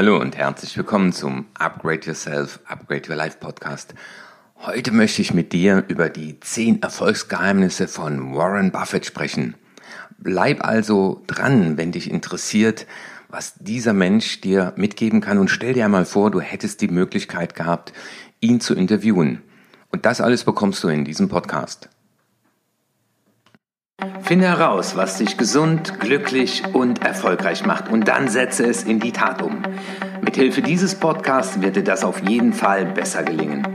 Hallo und herzlich willkommen zum Upgrade Yourself, Upgrade Your Life Podcast. Heute möchte ich mit dir über die zehn Erfolgsgeheimnisse von Warren Buffett sprechen. Bleib also dran, wenn dich interessiert, was dieser Mensch dir mitgeben kann und stell dir einmal vor, du hättest die Möglichkeit gehabt, ihn zu interviewen. Und das alles bekommst du in diesem Podcast. Finde heraus, was dich gesund, glücklich und erfolgreich macht und dann setze es in die Tat um. Mithilfe dieses Podcasts wird dir das auf jeden Fall besser gelingen.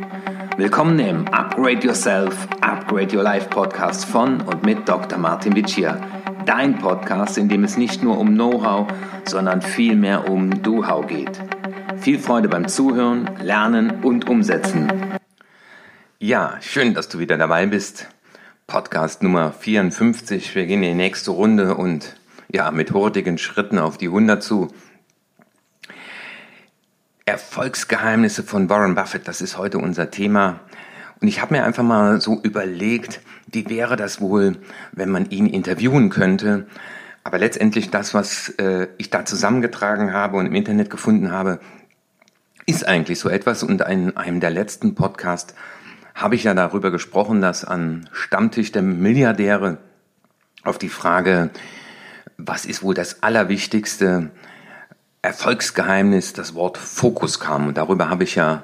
Willkommen im Upgrade Yourself, Upgrade Your Life Podcast von und mit Dr. Martin Vicia. Dein Podcast, in dem es nicht nur um Know-how, sondern vielmehr um Do-How geht. Viel Freude beim Zuhören, Lernen und Umsetzen. Ja, schön, dass du wieder dabei bist. Podcast Nummer 54. Wir gehen in die nächste Runde und ja, mit hurtigen Schritten auf die 100 zu. Erfolgsgeheimnisse von Warren Buffett, das ist heute unser Thema. Und ich habe mir einfach mal so überlegt, wie wäre das wohl, wenn man ihn interviewen könnte. Aber letztendlich das, was äh, ich da zusammengetragen habe und im Internet gefunden habe, ist eigentlich so etwas. Und in einem der letzten Podcasts habe ich ja darüber gesprochen, dass an Stammtisch der Milliardäre auf die Frage, was ist wohl das allerwichtigste Erfolgsgeheimnis, das Wort Fokus kam. Und darüber habe ich ja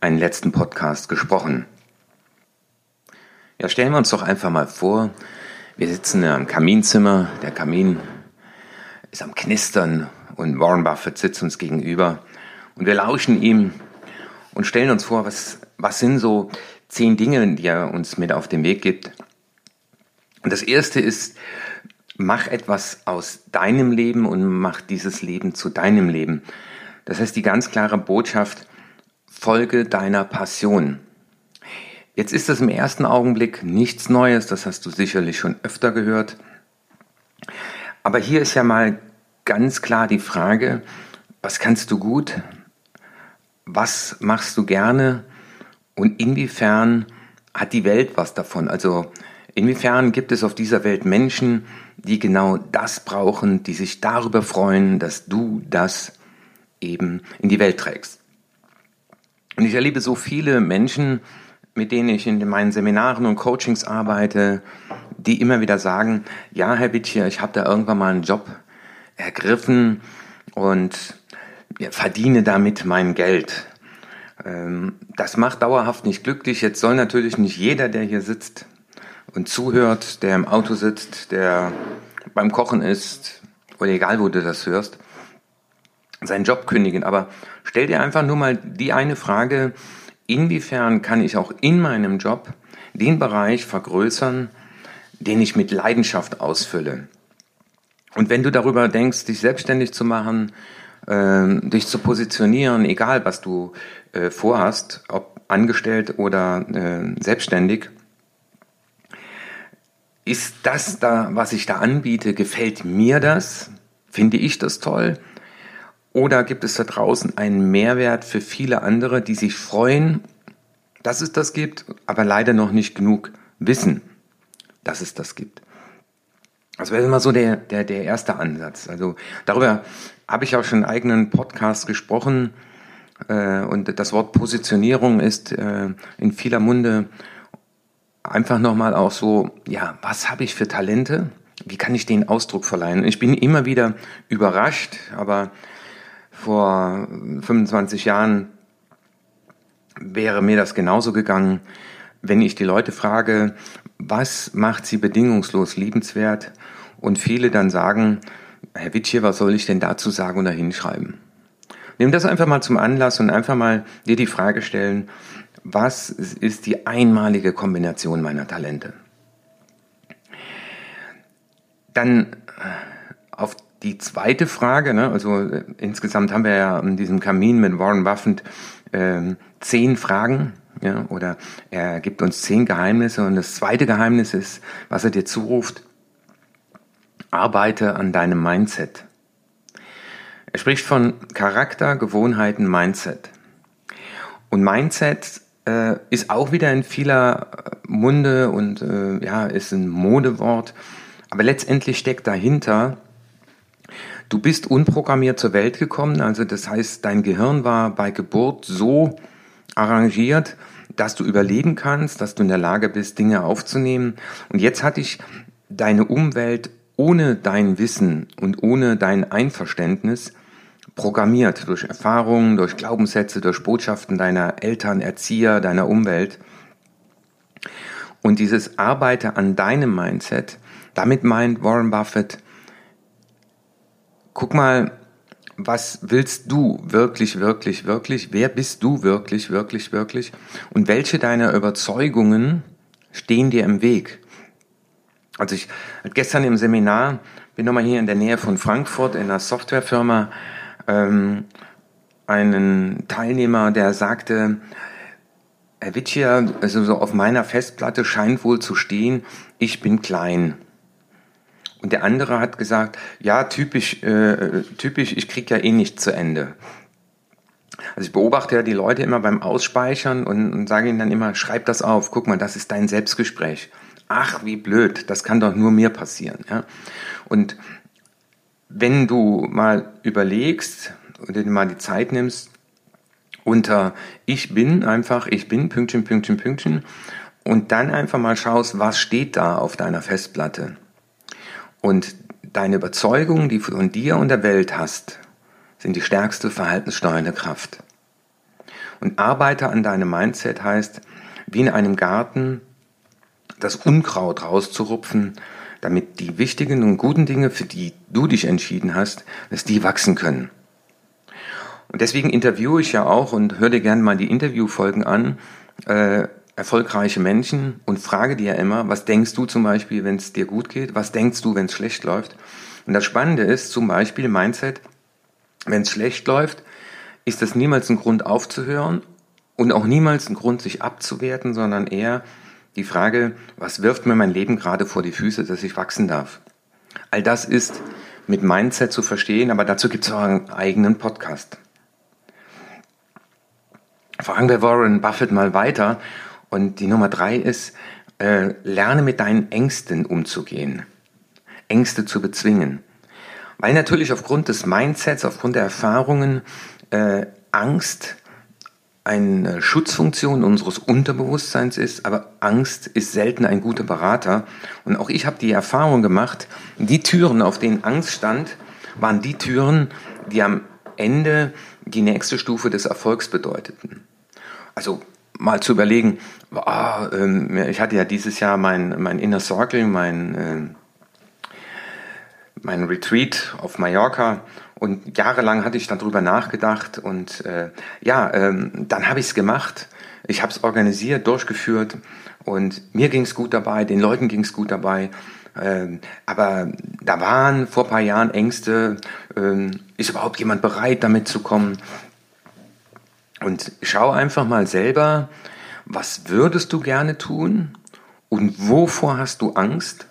einen letzten Podcast gesprochen. Ja, stellen wir uns doch einfach mal vor, wir sitzen im Kaminzimmer, der Kamin ist am Knistern und Warren Buffett sitzt uns gegenüber und wir lauschen ihm und stellen uns vor, was was sind so zehn Dinge, die er uns mit auf den Weg gibt? Und das erste ist, mach etwas aus deinem Leben und mach dieses Leben zu deinem Leben. Das heißt, die ganz klare Botschaft, folge deiner Passion. Jetzt ist das im ersten Augenblick nichts Neues, das hast du sicherlich schon öfter gehört. Aber hier ist ja mal ganz klar die Frage, was kannst du gut? Was machst du gerne? Und inwiefern hat die Welt was davon? Also inwiefern gibt es auf dieser Welt Menschen, die genau das brauchen, die sich darüber freuen, dass du das eben in die Welt trägst? Und ich erlebe so viele Menschen, mit denen ich in meinen Seminaren und Coachings arbeite, die immer wieder sagen, ja, Herr Bittcher, ich habe da irgendwann mal einen Job ergriffen und verdiene damit mein Geld. Ähm, das macht dauerhaft nicht glücklich. Jetzt soll natürlich nicht jeder, der hier sitzt und zuhört, der im Auto sitzt, der beim Kochen ist oder egal, wo du das hörst, seinen Job kündigen. Aber stell dir einfach nur mal die eine Frage, inwiefern kann ich auch in meinem Job den Bereich vergrößern, den ich mit Leidenschaft ausfülle. Und wenn du darüber denkst, dich selbstständig zu machen, äh, dich zu positionieren, egal was du äh, vorhast, ob angestellt oder äh, selbstständig, ist das da, was ich da anbiete, gefällt mir das? Finde ich das toll? Oder gibt es da draußen einen Mehrwert für viele andere, die sich freuen, dass es das gibt, aber leider noch nicht genug wissen, dass es das gibt? Das wäre immer so der, der, der erste Ansatz. Also darüber habe ich auch schon einen eigenen Podcast gesprochen. Äh, und das Wort Positionierung ist äh, in vieler Munde einfach nochmal auch so, ja, was habe ich für Talente? Wie kann ich den Ausdruck verleihen? Ich bin immer wieder überrascht, aber vor 25 Jahren wäre mir das genauso gegangen, wenn ich die Leute frage, was macht sie bedingungslos liebenswert? Und viele dann sagen, Herr Witsch, was soll ich denn dazu sagen oder hinschreiben? Nimm das einfach mal zum Anlass und einfach mal dir die Frage stellen, was ist die einmalige Kombination meiner Talente? Dann äh, auf die zweite Frage, ne, also äh, insgesamt haben wir ja in diesem Kamin mit Warren Buffett äh, zehn Fragen, ja, oder er gibt uns zehn Geheimnisse und das zweite Geheimnis ist, was er dir zuruft, arbeite an deinem Mindset. Er spricht von Charakter, Gewohnheiten, Mindset. Und Mindset äh, ist auch wieder in vieler Munde und äh, ja, ist ein Modewort. Aber letztendlich steckt dahinter Du bist unprogrammiert zur Welt gekommen, also das heißt, dein Gehirn war bei Geburt so arrangiert, dass du überleben kannst, dass du in der Lage bist, Dinge aufzunehmen. Und jetzt hat dich deine Umwelt ohne dein Wissen und ohne dein Einverständnis programmiert durch Erfahrungen, durch Glaubenssätze, durch Botschaften deiner Eltern, Erzieher, deiner Umwelt. Und dieses Arbeite an deinem Mindset, damit meint Warren Buffett, guck mal, was willst du wirklich, wirklich, wirklich? Wer bist du wirklich, wirklich, wirklich? Und welche deiner Überzeugungen stehen dir im Weg? Also ich gestern im Seminar bin nochmal hier in der Nähe von Frankfurt in einer Softwarefirma ähm, einen Teilnehmer, der sagte, Herr Witschier, also so auf meiner Festplatte scheint wohl zu stehen, ich bin klein. Und der andere hat gesagt, ja, typisch, äh, typisch, ich krieg ja eh nicht zu Ende. Also ich beobachte ja die Leute immer beim Ausspeichern und, und sage ihnen dann immer, schreib das auf, guck mal, das ist dein Selbstgespräch. Ach, wie blöd, das kann doch nur mir passieren. Ja? Und wenn du mal überlegst und dir mal die Zeit nimmst, unter ich bin einfach, ich bin, Pünktchen, Pünktchen, Pünktchen, und dann einfach mal schaust, was steht da auf deiner Festplatte. Und deine Überzeugungen, die du von dir und der Welt hast, sind die stärkste verhaltenssteuernde Kraft. Und arbeite an deinem Mindset heißt, wie in einem Garten das Unkraut rauszurupfen, damit die wichtigen und guten Dinge, für die du dich entschieden hast, dass die wachsen können. Und deswegen interviewe ich ja auch und höre dir gerne mal die Interviewfolgen an, äh, erfolgreiche Menschen und frage dir ja immer, was denkst du zum Beispiel, wenn es dir gut geht? Was denkst du, wenn es schlecht läuft? Und das Spannende ist zum Beispiel Mindset, wenn es schlecht läuft, ist das niemals ein Grund aufzuhören und auch niemals ein Grund, sich abzuwerten, sondern eher die Frage, was wirft mir mein Leben gerade vor die Füße, dass ich wachsen darf? All das ist mit Mindset zu verstehen, aber dazu gibt es auch einen eigenen Podcast. Fragen wir Warren Buffett mal weiter. Und die Nummer drei ist, äh, lerne mit deinen Ängsten umzugehen. Ängste zu bezwingen. Weil natürlich aufgrund des Mindsets, aufgrund der Erfahrungen, äh, Angst eine Schutzfunktion unseres Unterbewusstseins ist, aber Angst ist selten ein guter Berater. Und auch ich habe die Erfahrung gemacht, die Türen, auf denen Angst stand, waren die Türen, die am Ende die nächste Stufe des Erfolgs bedeuteten. Also mal zu überlegen, äh, ich hatte ja dieses Jahr mein, mein Inner Circle, mein, äh, mein Retreat auf Mallorca und jahrelang hatte ich darüber nachgedacht und äh, ja, ähm, dann habe ich es gemacht. Ich habe es organisiert, durchgeführt und mir ging es gut dabei, den Leuten ging es gut dabei. Ähm, aber da waren vor paar Jahren Ängste, ähm, ist überhaupt jemand bereit, damit zu kommen? Und schau einfach mal selber, was würdest du gerne tun und wovor hast du Angst?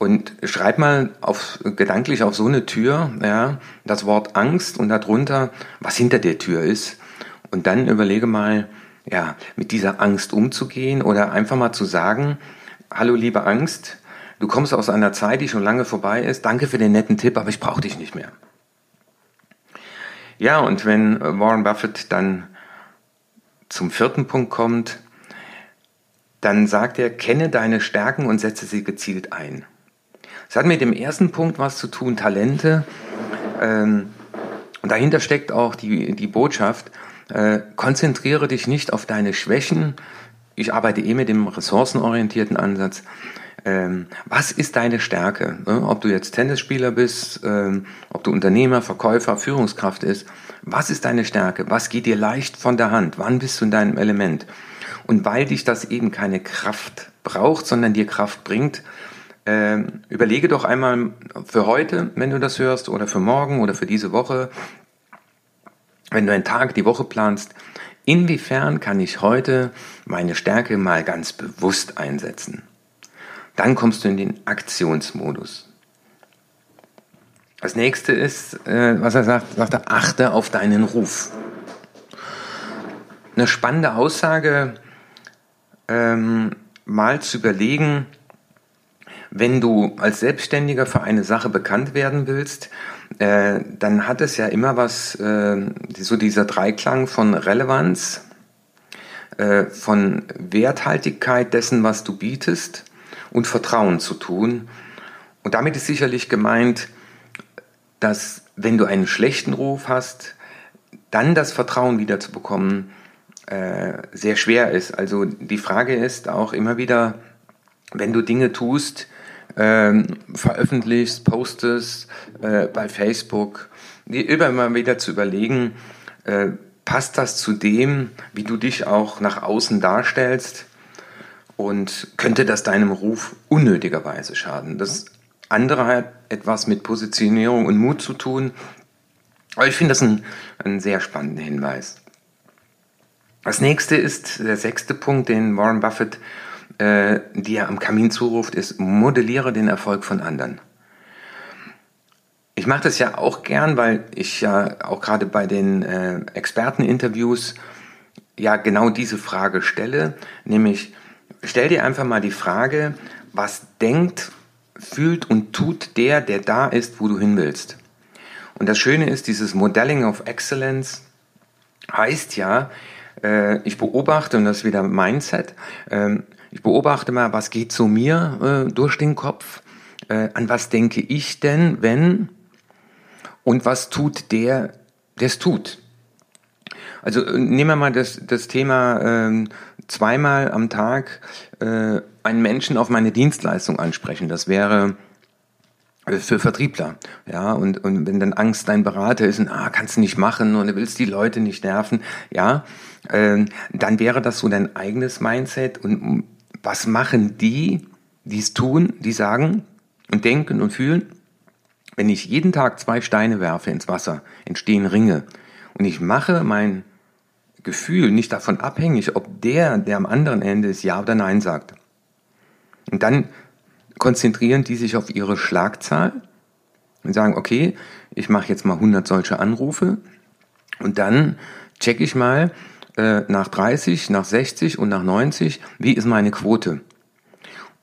Und schreib mal auf, gedanklich auf so eine Tür, ja, das Wort Angst und darunter, was hinter der Tür ist. Und dann überlege mal, ja, mit dieser Angst umzugehen oder einfach mal zu sagen, hallo liebe Angst, du kommst aus einer Zeit, die schon lange vorbei ist, danke für den netten Tipp, aber ich brauche dich nicht mehr. Ja, und wenn Warren Buffett dann zum vierten Punkt kommt, dann sagt er, kenne deine Stärken und setze sie gezielt ein. Es hat mit dem ersten Punkt was zu tun, Talente. Ähm, und dahinter steckt auch die, die Botschaft, äh, konzentriere dich nicht auf deine Schwächen. Ich arbeite eh mit dem ressourcenorientierten Ansatz. Ähm, was ist deine Stärke? Ne? Ob du jetzt Tennisspieler bist, ähm, ob du Unternehmer, Verkäufer, Führungskraft ist. Was ist deine Stärke? Was geht dir leicht von der Hand? Wann bist du in deinem Element? Und weil dich das eben keine Kraft braucht, sondern dir Kraft bringt, äh, überlege doch einmal für heute, wenn du das hörst, oder für morgen oder für diese Woche, wenn du einen Tag, die Woche planst, inwiefern kann ich heute meine Stärke mal ganz bewusst einsetzen? Dann kommst du in den Aktionsmodus. Das nächste ist, äh, was er sagt, sagt er, achte auf deinen Ruf. Eine spannende Aussage, ähm, mal zu überlegen, wenn du als Selbstständiger für eine Sache bekannt werden willst, äh, dann hat es ja immer was, äh, so dieser Dreiklang von Relevanz, äh, von Werthaltigkeit dessen, was du bietest und Vertrauen zu tun. Und damit ist sicherlich gemeint, dass wenn du einen schlechten Ruf hast, dann das Vertrauen wieder zu bekommen, äh, sehr schwer ist. Also die Frage ist auch immer wieder, wenn du Dinge tust, ähm, veröffentlichst, postest äh, bei Facebook, dir immer wieder zu überlegen, äh, passt das zu dem, wie du dich auch nach außen darstellst und könnte das deinem Ruf unnötigerweise schaden. Das andere hat etwas mit Positionierung und Mut zu tun, aber ich finde das ein, einen sehr spannenden Hinweis. Das nächste ist der sechste Punkt, den Warren Buffett äh, dir am Kamin zuruft, ist, modelliere den Erfolg von anderen. Ich mache das ja auch gern, weil ich ja auch gerade bei den äh, Experteninterviews ja genau diese Frage stelle, nämlich stell dir einfach mal die Frage, was denkt, fühlt und tut der, der da ist, wo du hin willst. Und das Schöne ist, dieses Modelling of Excellence heißt ja, äh, ich beobachte, und das ist wieder Mindset, äh, ich beobachte mal, was geht zu mir äh, durch den Kopf, äh, an was denke ich denn, wenn, und was tut der, der es tut. Also äh, nehmen wir mal das, das Thema äh, zweimal am Tag äh, einen Menschen auf meine Dienstleistung ansprechen. Das wäre äh, für Vertriebler. Ja, und, und wenn dann Angst dein Berater ist und ah, kannst du nicht machen und du willst die Leute nicht nerven, ja, äh, dann wäre das so dein eigenes Mindset. Und was machen die, die es tun, die sagen und denken und fühlen? Wenn ich jeden Tag zwei Steine werfe ins Wasser, entstehen Ringe. Und ich mache mein Gefühl nicht davon abhängig, ob der, der am anderen Ende ist, Ja oder Nein sagt. Und dann konzentrieren die sich auf ihre Schlagzahl und sagen, okay, ich mache jetzt mal 100 solche Anrufe und dann checke ich mal äh, nach 30, nach 60 und nach 90, wie ist meine Quote?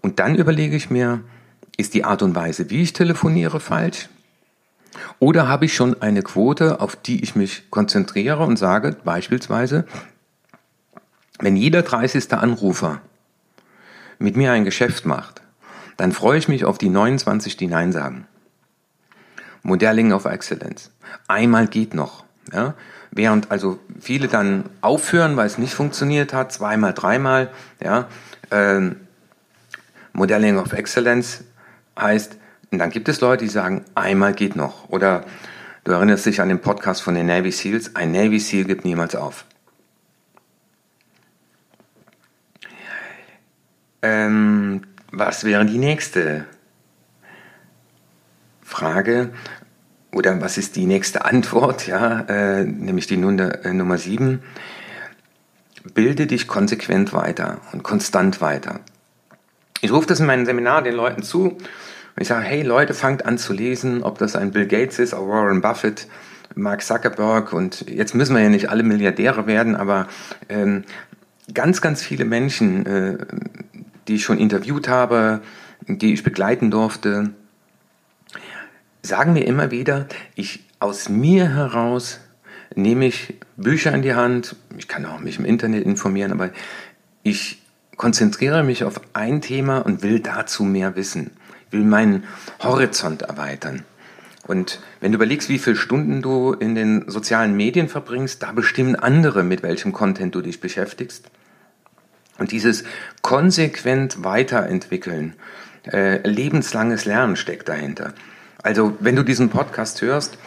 Und dann überlege ich mir, ist die Art und Weise, wie ich telefoniere, falsch? Oder habe ich schon eine Quote, auf die ich mich konzentriere und sage, beispielsweise, wenn jeder 30. Anrufer mit mir ein Geschäft macht, dann freue ich mich auf die 29, die Nein sagen. Modelling of Excellence. Einmal geht noch. Ja? Während also viele dann aufhören, weil es nicht funktioniert hat, zweimal, dreimal. Ja? Ähm, Modelling of Excellence heißt, und dann gibt es Leute, die sagen, einmal geht noch. Oder du erinnerst dich an den Podcast von den Navy SEALs, ein Navy SEAL gibt niemals auf. Ähm, was wäre die nächste Frage? Oder was ist die nächste Antwort? Ja, äh, nämlich die Nummer, äh, Nummer 7. Bilde dich konsequent weiter und konstant weiter. Ich rufe das in meinem Seminar den Leuten zu ich sage, hey Leute, fangt an zu lesen, ob das ein Bill Gates ist, Warren Buffett, Mark Zuckerberg und jetzt müssen wir ja nicht alle Milliardäre werden, aber ähm, ganz, ganz viele Menschen, äh, die ich schon interviewt habe, die ich begleiten durfte, sagen mir immer wieder, ich aus mir heraus nehme ich Bücher in die Hand, ich kann auch mich im Internet informieren, aber ich konzentriere mich auf ein Thema und will dazu mehr wissen, will meinen Horizont erweitern. Und wenn du überlegst, wie viele Stunden du in den sozialen Medien verbringst, da bestimmen andere, mit welchem Content du dich beschäftigst. Und dieses konsequent weiterentwickeln, äh, lebenslanges Lernen steckt dahinter. Also wenn du diesen Podcast hörst,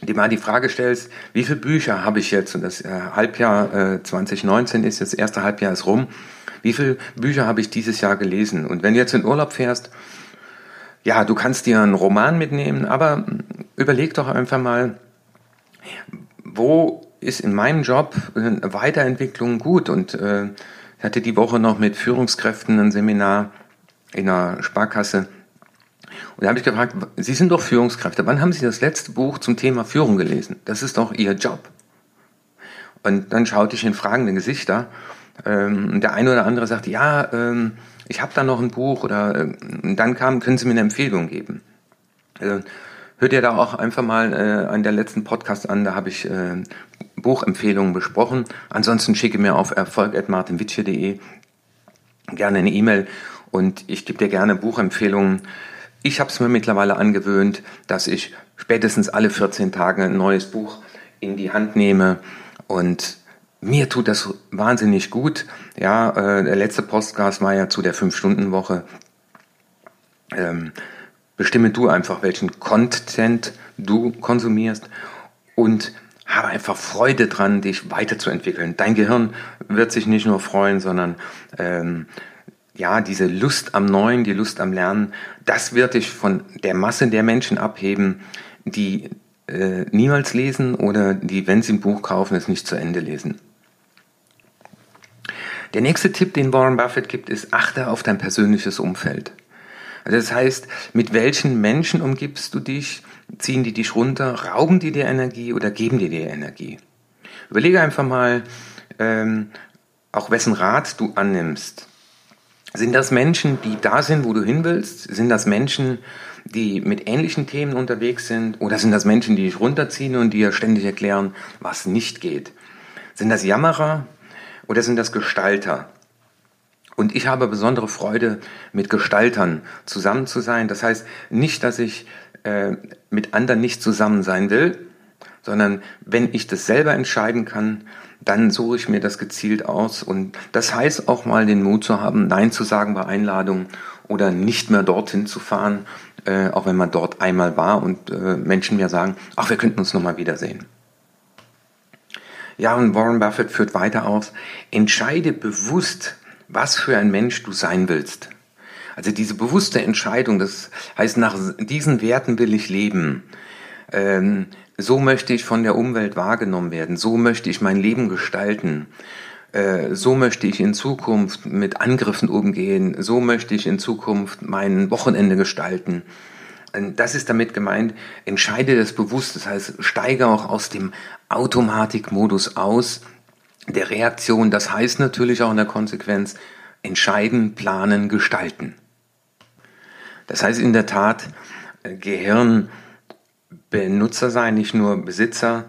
dir mal die Frage stellst, wie viele Bücher habe ich jetzt, und das äh, Halbjahr äh, 2019 ist, das erste Halbjahr ist rum, wie viele Bücher habe ich dieses Jahr gelesen? Und wenn du jetzt in Urlaub fährst, ja, du kannst dir einen Roman mitnehmen, aber überleg doch einfach mal, wo ist in meinem Job Weiterentwicklung gut? Und äh, ich hatte die Woche noch mit Führungskräften ein Seminar in einer Sparkasse. Und da habe ich gefragt, Sie sind doch Führungskräfte. Wann haben Sie das letzte Buch zum Thema Führung gelesen? Das ist doch Ihr Job. Und dann schaute ich in fragende Gesichter Ähm, der eine oder andere sagt, ja, ähm, ich habe da noch ein Buch oder äh, dann kam, können Sie mir eine Empfehlung geben. Also, hört ihr da auch einfach mal äh, an der letzten Podcast an, da habe ich äh, Buchempfehlungen besprochen. Ansonsten schicke mir auf erfolg.martinwitsche.de gerne eine E-Mail und ich gebe dir gerne Buchempfehlungen. Ich habe es mir mittlerweile angewöhnt, dass ich spätestens alle 14 Tage ein neues Buch in die Hand nehme und mir tut das wahnsinnig gut. Ja, äh, der letzte Podcast war ja zu der Fünf-Stunden-Woche. Ähm, bestimme du einfach, welchen Content du konsumierst und habe einfach Freude dran, dich weiterzuentwickeln. Dein Gehirn wird sich nicht nur freuen, sondern ähm, ja, diese Lust am Neuen, die Lust am Lernen, das wird dich von der Masse der Menschen abheben, die äh, niemals lesen oder die, wenn sie ein Buch kaufen, es nicht zu Ende lesen. Der nächste Tipp, den Warren Buffett gibt, ist, achte auf dein persönliches Umfeld. Also das heißt, mit welchen Menschen umgibst du dich? Ziehen die dich runter? Rauben die dir Energie oder geben die dir Energie? Überlege einfach mal, ähm, auch wessen Rat du annimmst. Sind das Menschen, die da sind, wo du hin willst? Sind das Menschen, die mit ähnlichen Themen unterwegs sind? Oder sind das Menschen, die dich runterziehen und dir ständig erklären, was nicht geht? Sind das Jammerer oder sind das Gestalter? Und ich habe besondere Freude, mit Gestaltern zusammen zu sein. Das heißt nicht, dass ich äh, mit anderen nicht zusammen sein will, sondern wenn ich das selber entscheiden kann, dann suche ich mir das gezielt aus. Und das heißt auch mal den Mut zu haben, Nein zu sagen bei Einladungen oder nicht mehr dorthin zu fahren, äh, auch wenn man dort einmal war und äh, Menschen mir sagen, ach, wir könnten uns nochmal wiedersehen. Ja, und Warren Buffett führt weiter aus, entscheide bewusst, was für ein Mensch du sein willst. Also diese bewusste Entscheidung, das heißt, nach diesen Werten will ich leben. Ähm, so möchte ich von der Umwelt wahrgenommen werden. So möchte ich mein Leben gestalten. Äh, so möchte ich in Zukunft mit Angriffen umgehen. So möchte ich in Zukunft mein Wochenende gestalten. Das ist damit gemeint, entscheide das bewusst. Das heißt, steige auch aus dem Automatikmodus aus der Reaktion. Das heißt natürlich auch in der Konsequenz, entscheiden, planen, gestalten. Das heißt in der Tat, äh, Gehirn Benutzer sein, nicht nur Besitzer.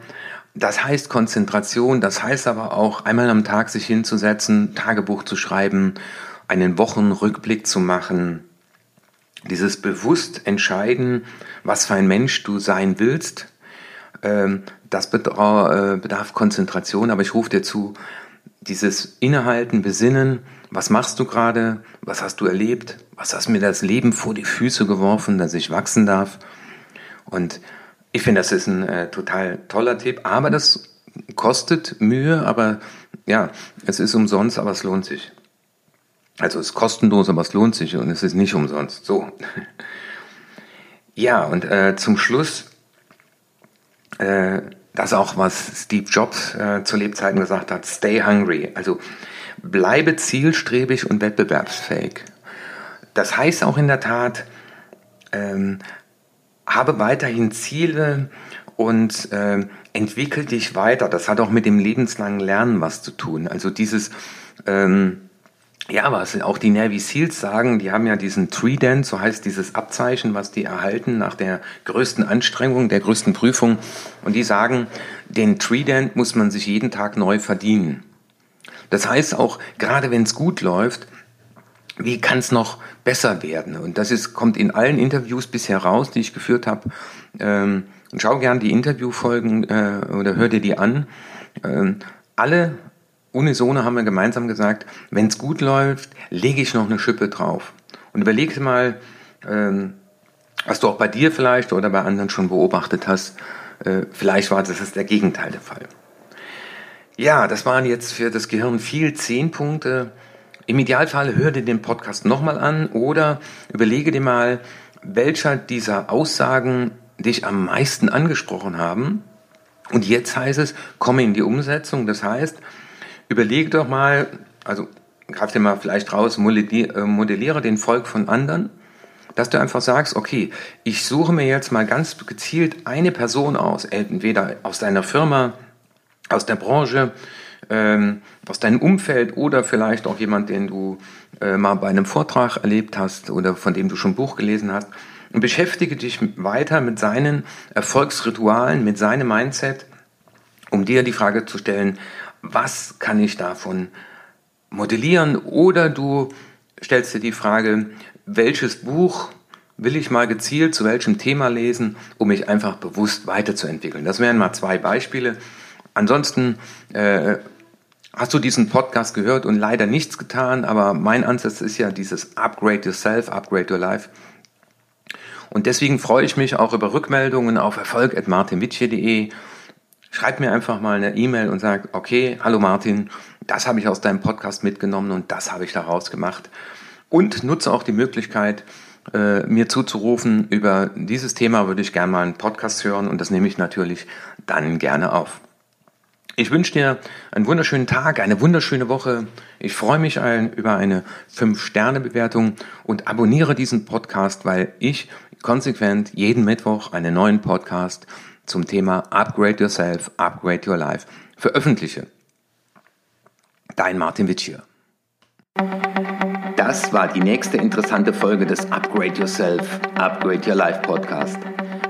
Das heißt Konzentration, das heißt aber auch einmal am Tag sich hinzusetzen, Tagebuch zu schreiben, einen Wochenrückblick zu machen, dieses bewusst entscheiden, was für ein Mensch du sein willst, ähm, das äh, bedarf Konzentration, aber ich rufe dir zu, dieses Innehalten, Besinnen, was machst du gerade, was hast du erlebt, was hast mir das Leben vor die Füße geworfen, dass ich wachsen darf. Und ich finde, das ist ein äh, total toller Tipp, aber das kostet Mühe, aber ja, es ist umsonst, aber es lohnt sich. Also es ist kostenlos, aber es lohnt sich und es ist nicht umsonst. So. Ja, und äh, zum Schluss, äh, das auch, was Steve Jobs äh, zu Lebzeiten gesagt hat, stay hungry. Also bleibe zielstrebig und wettbewerbsfähig. Das heißt auch in der Tat, ähm, habe weiterhin Ziele und äh, entwickel dich weiter. Das hat auch mit dem lebenslangen Lernen was zu tun. Also dieses, ähm, ja, was auch die Navy Seals sagen, die haben ja diesen Trident, so heißt dieses Abzeichen, was die erhalten nach der größten Anstrengung, der größten Prüfung. Und die sagen, den Trident muss man sich jeden Tag neu verdienen. Das heißt auch, gerade wenn es gut läuft, wie kann es noch besser werden? Und das ist, kommt in allen Interviews bisher raus, die ich geführt habe. Ähm, schau gern die Interviewfolgen äh, oder hör dir die an. Ähm, alle Unisone haben wir gemeinsam gesagt, wenn es gut läuft, lege ich noch eine Schippe drauf. Und überleg mal, ähm, was du auch bei dir vielleicht oder bei anderen schon beobachtet hast, äh, vielleicht war das der Gegenteil der Fall. Ja, das waren jetzt für das Gehirn viel zehn Punkte. Im Idealfall hör dir den Podcast nochmal an oder überlege dir mal, welcher dieser Aussagen dich am meisten angesprochen haben. Und jetzt heißt es, komme in die Umsetzung. Das heißt, überlege doch mal, also greif dir mal vielleicht raus, äh, modelliere den Volk von anderen, dass du einfach sagst, okay, ich suche mir jetzt mal ganz gezielt eine Person aus, entweder aus deiner Firma, aus der Branche, ähm, aus deinem Umfeld oder vielleicht auch jemand, den du äh, mal bei einem Vortrag erlebt hast oder von dem du schon ein Buch gelesen hast. Und beschäftige dich weiter mit seinen Erfolgsritualen, mit seinem Mindset, um dir die Frage zu stellen, was kann ich davon modellieren? Oder du stellst dir die Frage, welches Buch will ich mal gezielt zu welchem Thema lesen, um mich einfach bewusst weiterzuentwickeln. Das wären mal zwei Beispiele. Ansonsten äh, hast du diesen Podcast gehört und leider nichts getan, aber mein Ansatz ist ja dieses Upgrade Yourself, Upgrade Your Life. Und deswegen freue ich mich auch über Rückmeldungen auf erfolg.martinwitsche.de. Schreib mir einfach mal eine E-Mail und sag, okay, hallo Martin, das habe ich aus deinem Podcast mitgenommen und das habe ich daraus gemacht. Und nutze auch die Möglichkeit, äh, mir zuzurufen, über dieses Thema würde ich gerne mal einen Podcast hören und das nehme ich natürlich dann gerne auf. Ich wünsche dir einen wunderschönen Tag, eine wunderschöne Woche. Ich freue mich ein, über eine 5-Sterne-Bewertung und abonniere diesen Podcast, weil ich konsequent jeden Mittwoch einen neuen Podcast zum Thema Upgrade Yourself, Upgrade Your Life veröffentliche. Dein Martin Witsch. Das war die nächste interessante Folge des Upgrade Yourself, Upgrade Your Life Podcast.